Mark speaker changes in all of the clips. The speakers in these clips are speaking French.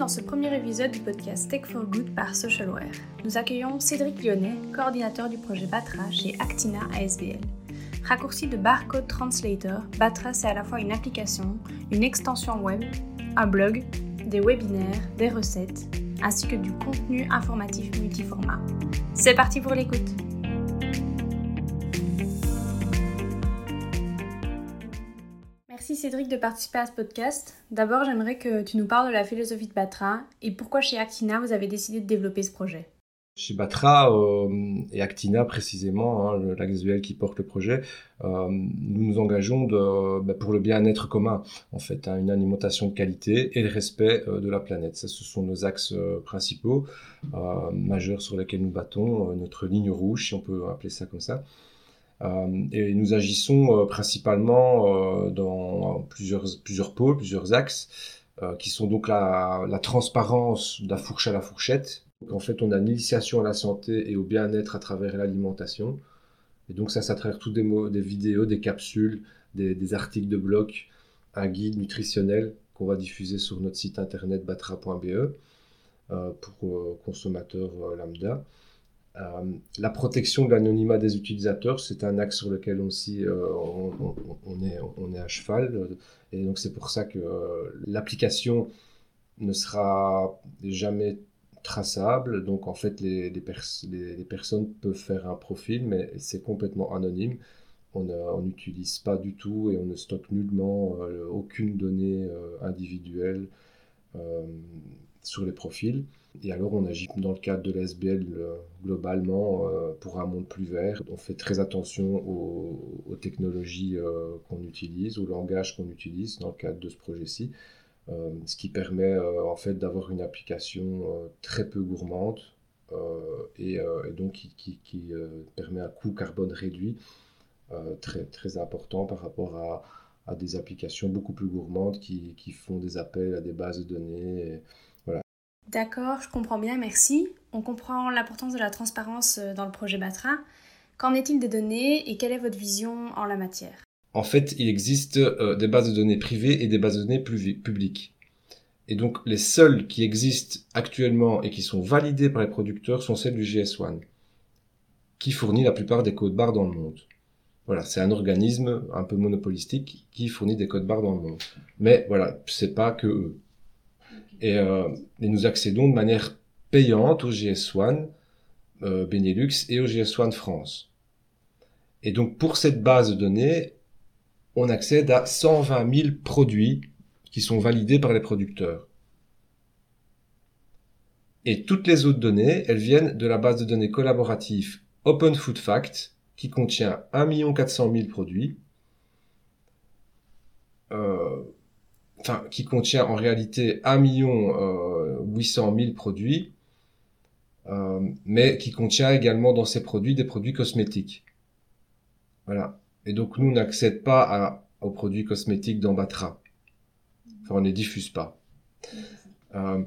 Speaker 1: dans ce premier épisode du podcast Tech for Good par Socialware. Nous accueillons Cédric Lyonnais, coordinateur du projet Batra chez Actina ASBL. Raccourci de Barcode Translator, Batra c'est à la fois une application, une extension web, un blog, des webinaires, des recettes, ainsi que du contenu informatif multiformat. C'est parti pour l'écoute Merci Cédric de participer à ce podcast. D'abord, j'aimerais que tu nous parles de la philosophie de Batra et pourquoi chez Actina vous avez décidé de développer ce projet.
Speaker 2: Chez Batra euh, et Actina précisément, hein, l'AXVL qui porte le projet, euh, nous nous engageons bah, pour le bien-être commun, en fait, hein, une alimentation de qualité et le respect euh, de la planète. Ça, ce sont nos axes principaux, majeurs sur lesquels nous battons, notre ligne rouge, si on peut appeler ça comme ça. Et nous agissons principalement dans plusieurs, plusieurs pôles, plusieurs axes, qui sont donc la, transparence de la fourche à la fourchette, en fait, on a l'initiation à la santé et au bien-être à travers l'alimentation. Et donc ça, ça travers toutes des, des vidéos, des capsules, des, articles de blog, un guide nutritionnel qu'on va diffuser sur notre site internet batra.be euh, pour euh, consommateurs euh, lambda. La protection de l'anonymat des utilisateurs, c'est un axe sur lequel aussi on, est, on est à cheval. Et donc c'est pour ça que l'application ne sera jamais traçable. Donc en fait, les, personnes peuvent faire un profil, mais c'est complètement anonyme. On n'utilise pas du tout et on ne stocke nullement euh, aucune donnée euh, individuelle euh, sur les profils. Et alors on agit dans le cadre de l'SBL globalement pour un monde plus vert. On fait très attention aux, technologies qu'on utilise, au langage qu'on utilise dans le cadre de ce projet-ci. Euh, ce qui permet euh, en fait d'avoir une application euh, très peu gourmande et, donc qui, permet un coût carbone réduit très, important par rapport à, des applications beaucoup plus gourmandes qui, font des appels à des bases de données.
Speaker 1: D'accord, je comprends bien, merci. On comprend l'importance de la transparence dans le projet Batra. Qu'en est-il des données et quelle est votre vision en la matière?
Speaker 2: En fait, il existe euh, des bases de données privées et des bases de données publiques. Et donc, les seules qui existent actuellement et qui sont validées par les producteurs sont celles du GS1, qui fournit la plupart des codes barres dans le monde. Voilà, c'est un organisme un peu monopolistique qui fournit des codes barres dans le monde. Mais voilà, c'est pas que eux. Et, euh, nous accédons de manière payante au GS1 euh, Benelux et au GS1 France. Et donc pour cette base de données, on accède à 120 000 produits qui sont validés par les producteurs. Et toutes les autres données, elles viennent de la base de données collaborative Open Food Fact, qui contient 1 400 000 produits, euh, enfin, qui contient en réalité 1 800 000 produits, euh, mais qui contient également dans ces produits des produits cosmétiques. Voilà. Et donc, nous, n'accède pas aux produits cosmétiques d'Ambatra. Enfin, on ne les diffuse pas. Euh,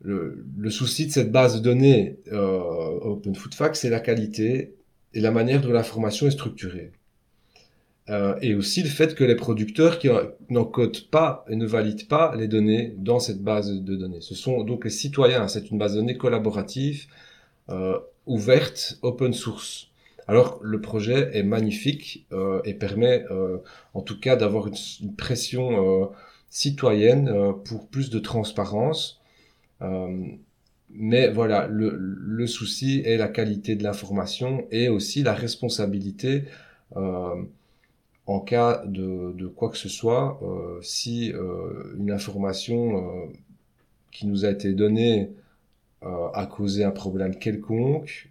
Speaker 2: le, souci de cette base de données euh, Open Food Fact, c'est la qualité et la manière dont l'information est structurée. Euh, et aussi le fait que les producteurs qui n'encodent pas et ne valident pas les données dans cette base de données. Ce sont donc les citoyens. C'est une base de données collaborative, euh, ouverte, open source. Alors le projet est magnifique euh, et permet euh, en tout cas d'avoir une, pression euh, citoyenne pour plus de transparence. mais voilà, le, souci est la qualité de l'information et aussi la responsabilité en cas de, quoi que ce soit. si une information qui nous a été donnée a causé un problème quelconque,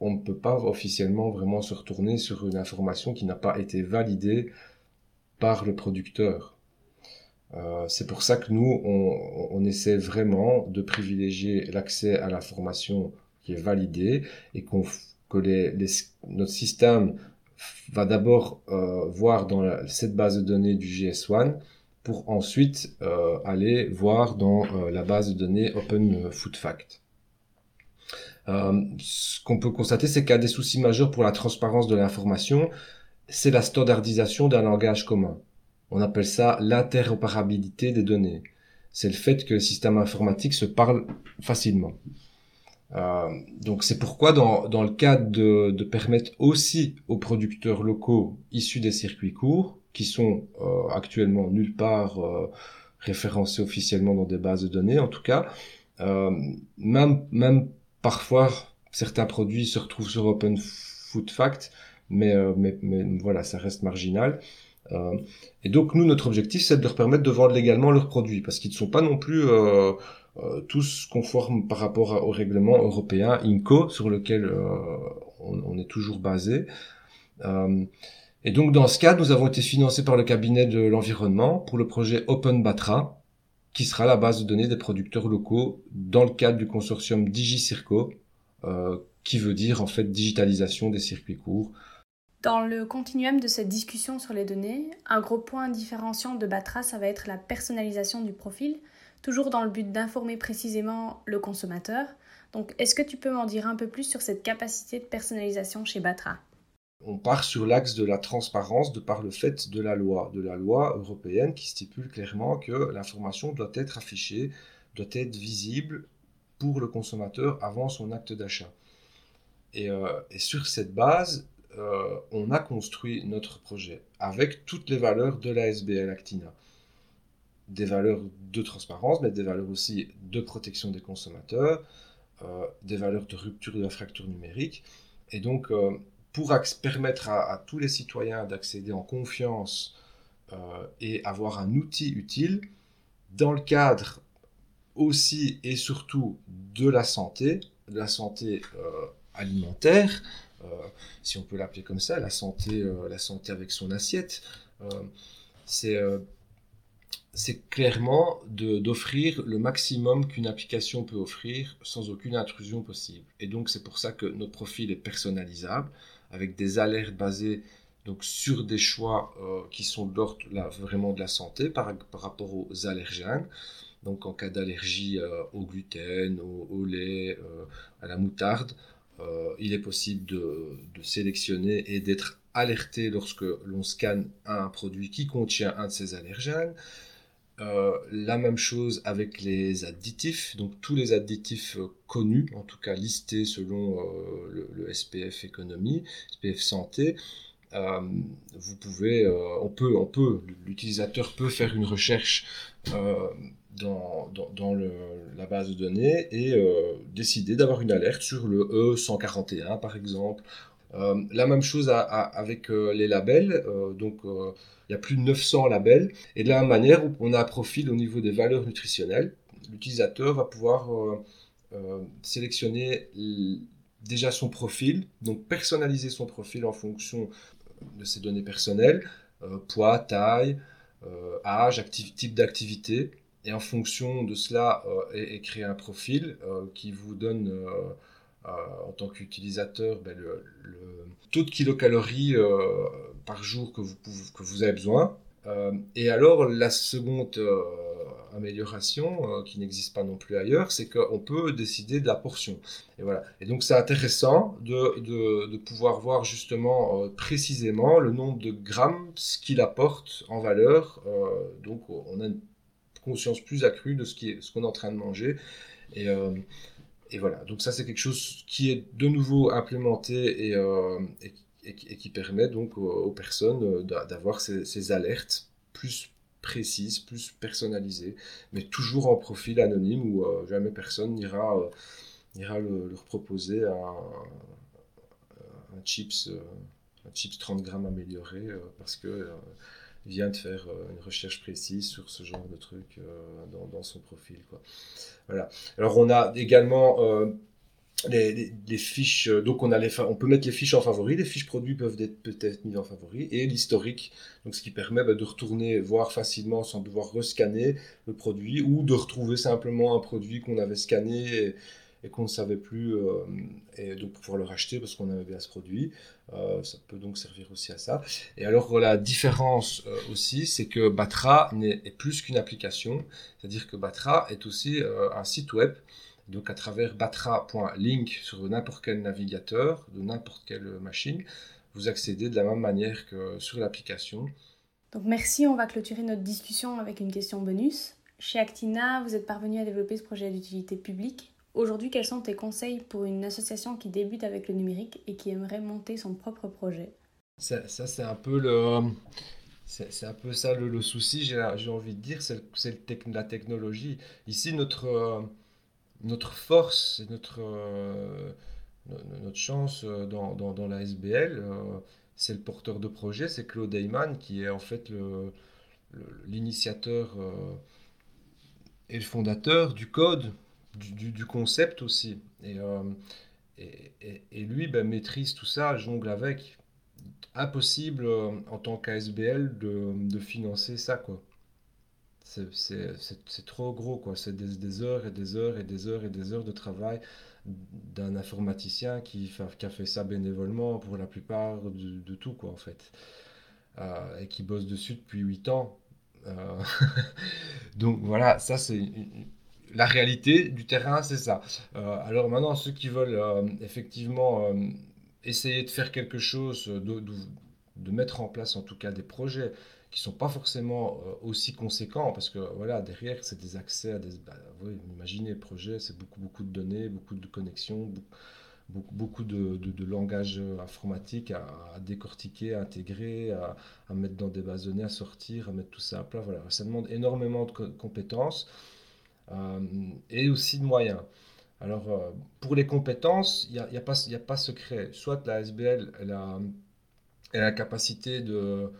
Speaker 2: on ne peut pas officiellement vraiment se retourner sur une information qui n'a pas été validée par le producteur. Euh, c'est pour ça que nous, on, essaie vraiment de privilégier l'accès à l'information qui est validée et que notre système va d'abord euh, voir dans cette base de données du GS1 pour ensuite euh, aller voir dans la base de données Open Food Fact. Euh, ce qu'on peut constater, c'est a des soucis majeurs pour la transparence de l'information. C'est la standardisation d'un langage commun. On appelle ça l'interopérabilité des données. c'est le fait que le système informatique se parle facilement. Euh, donc c'est pourquoi dans, dans le cadre de, de, permettre aussi aux producteurs locaux issus des circuits courts, qui sont euh, actuellement nulle part euh, référencés officiellement dans des bases de données en tout cas, euh, même, même parfois certains produits se retrouvent sur Open Food Fact, mais, euh, mais, mais voilà, ça reste marginal. Et donc nous, notre objectif, c'est de leur permettre de vendre légalement leurs produits, parce qu'ils ne sont pas non plus tous conformes par rapport au règlement européen INCO, sur lequel euh, on, est toujours basé. Euh, et donc dans ce cadre, nous avons été financés par le cabinet de l'environnement pour le projet Open Batra, qui sera la base de données des producteurs locaux dans le cadre du consortium DigiCirco, euh, qui veut dire en fait digitalisation des circuits courts.
Speaker 1: Dans le continuum de cette discussion sur les données, un gros point différenciant de Batra, ça va être la personnalisation du profil, toujours dans le but d'informer précisément le consommateur. Donc, est-ce que tu peux m'en dire un peu plus sur cette capacité de personnalisation chez Batra?
Speaker 2: On part sur l'axe de la transparence de par le fait de la loi, de la loi européenne qui stipule clairement que l'information doit être affichée, doit être visible pour le consommateur avant son acte d'achat. Et, euh, sur cette base, euh, on a construit notre projet avec toutes les valeurs de la SBL Actina des valeurs de transparence, mais des valeurs aussi de protection des consommateurs, euh, des valeurs de rupture de la fracture numérique. Et donc, euh, pour permettre à, tous les citoyens d'accéder en confiance euh, et avoir un outil utile, dans le cadre aussi et surtout de la santé, de la santé alimentaire, si on peut l'appeler comme ça, la santé, la santé avec son assiette, c'est c'est clairement d'offrir le maximum qu'une application peut offrir sans aucune intrusion possible. Et donc c'est pour ça que notre profil est personnalisable, avec des alertes basées donc, sur des choix euh, qui sont d'ordre vraiment de la santé par, rapport aux allergènes. Donc en cas d'allergie euh, au gluten, au, lait, euh, à la moutarde, il est possible de, de sélectionner et d'être alerté lorsque l'on scanne un produit qui contient un de ces allergènes. Euh, la même chose avec les additifs, donc tous les additifs euh, connus, en tout cas listés selon euh, le, SPF économie, SPF santé. Vous pouvez, on peut, on peut, l'utilisateur peut faire une recherche dans, la base de données et décider d'avoir une alerte sur le E141 par exemple. La même chose avec les labels, donc il y a plus de 900 labels. Et de la même manière, on a un profil au niveau des valeurs nutritionnelles. L'utilisateur va pouvoir euh, euh, sélectionner déjà son profil, donc personnaliser son profil en fonction de ses données personnelles, euh, poids, taille, euh, âge, type d'activité. Et en fonction de cela, et, créer un profil qui vous donne euh, en tant qu'utilisateur ben, le, taux de kilocalories euh, par jour que vous, avez besoin. Euh, et alors la seconde amélioration qui n'existe pas non plus ailleurs, c'est qu'on peut décider de la portion. Et voilà. Et donc c'est intéressant de, pouvoir voir justement euh, précisément le nombre de grammes, ce qu'il apporte en valeur. Euh, donc on a une conscience plus accrue de ce qu'on est, ce est en train de manger. Et, euh, et voilà, donc ça c'est quelque chose qui est de nouveau implémenté et, euh, qui permet donc aux, personnes euh, d'avoir ces, alertes plus précises, plus personnalisées, mais toujours en profil anonyme où euh, jamais personne n'ira ira le, leur proposer un, chips, un chips 30 grammes amélioré parce que vient de faire euh, une recherche précise sur ce genre de truc euh, dans, son profil. Quoi. Voilà. Alors on a également euh, les, fiches, donc on, a les, on peut mettre les fiches en favori, les fiches produits peuvent être peut-être mises en favori, et l'historique, donc ce qui permet bah, de retourner voir facilement sans devoir rescanner le produit, ou de retrouver simplement un produit qu'on avait scanné et qu'on ne savait plus, euh, et donc pouvoir le racheter parce qu'on avait bien ce produit. Euh, ça peut donc servir aussi à ça. Et alors la différence euh, aussi, c'est que Batra est plus qu'une application, c'est-à-dire que Batra est aussi un site web. Donc à travers batra.link sur n'importe quel navigateur, de n'importe quelle machine, vous accédez de la même manière que sur l'application.
Speaker 1: Donc merci, on va clôturer notre discussion avec une question bonus. Chez Actina, vous êtes parvenu à développer ce projet d'utilité publique. Aujourd'hui, quels sont tes conseils pour une association qui débute avec le numérique et qui aimerait monter son propre projet?
Speaker 2: Ça, c'est un peu le... C'est un peu ça le, souci, j'ai envie de dire, c'est la technologie. Ici, notre, notre force notre, notre chance dans, dans, dans la SBL, c'est le porteur de projet, c'est Claude Heyman, qui est en fait l'initiateur euh, et le fondateur du code, du, concept aussi. Euh, et, et, lui ben, maîtrise tout ça, jongle avec. Impossible euh, en tant qu'ASBL de, financer ça, quoi. C'est trop gros, quoi. C'est des, heures et des heures et des heures et des heures de travail d'un informaticien qui, a fait ça bénévolement pour la plupart de, tout, quoi, en fait. Euh, et qui bosse dessus depuis 8 ans. Donc voilà, ça c'est la réalité du terrain, c'est ça. Euh, alors maintenant, ceux qui veulent effectivement essayer de faire quelque chose, de, de, mettre en place en tout cas des projets qui sont pas forcément euh, aussi conséquents parce que voilà derrière c'est des accès à des bah, imaginez le projet c'est beaucoup beaucoup de données beaucoup de connexions beaucoup, beaucoup de, de, langage informatique à, décortiquer à intégrer à, mettre dans des bases de données à sortir à mettre tout ça à plat voilà ça demande énormément de compétences euh, et aussi de moyens alors euh, pour les compétences il n'y a, pas il secret soit la SBL a, la capacité de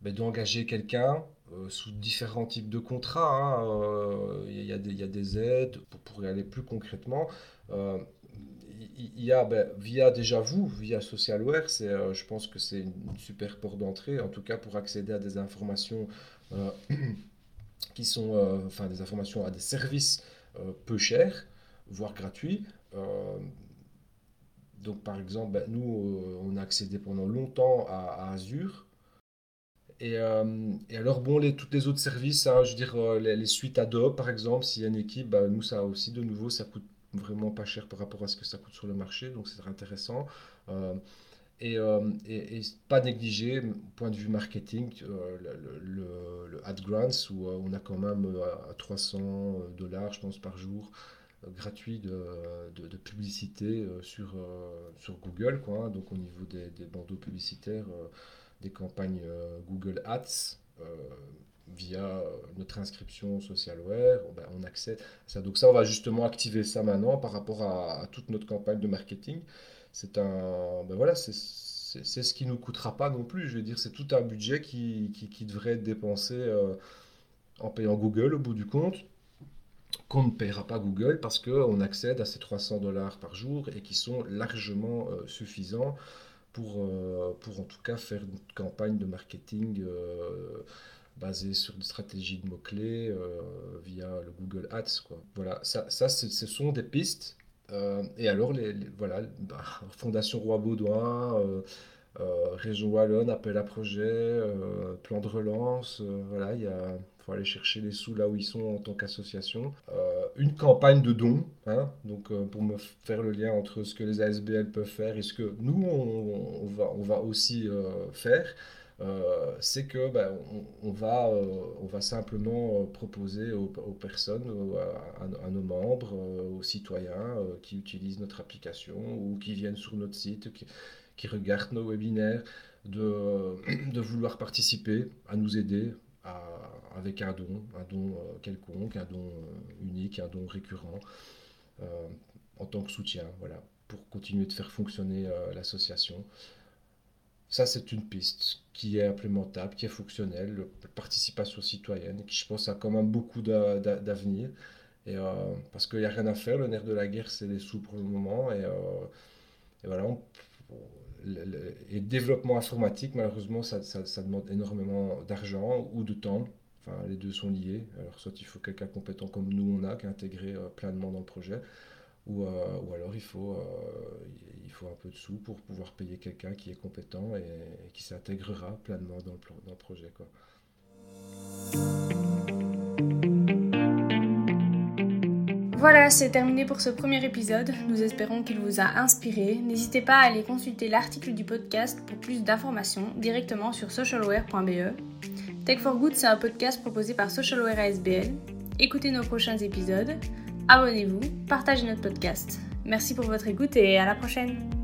Speaker 2: ben, d'engager quelqu'un euh, sous différents types de contrats. Il hein, euh, y, a des aides pour, y aller plus concrètement. Euh, il y a ben, via déjà vous, via Socialware, c'est, je pense que c'est une, super porte d'entrée, en tout cas pour accéder à des informations qui sont, enfin des informations à des services peu chers, voire gratuits. donc par exemple, ben, nous, on a accédé pendant longtemps à, Azure, et, euh, alors, bon, les, toutes les autres services, hein, je veux dire, euh, les, suites Adobe, par exemple, s'il y a une équipe, bah, nous, ça aussi, de nouveau, ça coûte vraiment pas cher par rapport à ce que ça coûte sur le marché, donc c'est intéressant. Euh, et, et, pas négliger, point de vue marketing, le, le, le, Ad Grants, où on a quand même à 300 dollars, je pense, par jour, gratuit de, de, publicité sur, sur Google, quoi, hein. donc au niveau des, des bandeaux publicitaires des campagnes euh, Google Ads euh, via euh, notre inscription Socialware, ben, on accède ça. Donc ça, on va justement activer ça maintenant par rapport à, toute notre campagne de marketing. C'est un, ben voilà, c'est ce qui nous coûtera pas non plus. Je veux dire, c'est tout un budget qui, qui, devrait être dépensé en payant Google au bout du compte, qu'on ne paiera pas Google parce qu'on accède à ces 300 dollars par jour et qui sont largement suffisants pour, euh, pour en tout cas faire une campagne de marketing euh, basée sur une stratégie de mots-clés euh, via le Google Ads. Quoi. Voilà, ça, ça ce sont des pistes. Et alors, les, voilà, bah, Fondation Roi Baudouin, Région Wallonne, appel à projet, plan de relance, voilà, il faut aller chercher les sous là où ils sont en tant qu'association. Euh, une campagne de dons, hein, donc euh, pour me faire le lien entre ce que les ASBL peuvent faire et ce que nous on, va, on va aussi euh, faire. C'est que ben, on, va, on va simplement proposer aux, personnes, à, nos membres, aux citoyens qui utilisent notre application ou qui viennent sur notre site, qui, regardent nos webinaires, de, de vouloir participer, à nous aider avec un don, un don euh, quelconque, un don euh, unique, un don récurrent, euh, en tant que soutien, voilà, pour continuer de faire fonctionner l'association. Ça, c'est une piste qui est implémentable, qui est fonctionnelle, participation citoyenne, qui, je pense, a quand même beaucoup d'avenir. Et, parce qu'il n'y a rien à faire, le nerf de la guerre, c'est les sous pour le moment. Et, et voilà, et développement informatique, malheureusement, ça, ça, demande énormément d'argent ou de temps. Enfin, les deux sont liés. Alors, soit il faut quelqu'un compétent comme nous, on a, qui a intégré euh, pleinement dans le projet, ou, euh, ou alors il faut, euh, il faut un peu de sous pour pouvoir payer quelqu'un qui est compétent et, qui s'intégrera pleinement dans le, dans le projet. Quoi.
Speaker 1: Voilà, c'est terminé pour ce premier épisode. Nous espérons qu'il vous a inspiré. N'hésitez pas à aller consulter l'article du podcast pour plus d'informations directement sur socialware.be. Tech for Good, c'est un podcast proposé par Socialware ASBL. écoutez nos prochains épisodes, abonnez-vous, partagez notre podcast. Merci pour votre écoute et à la prochaine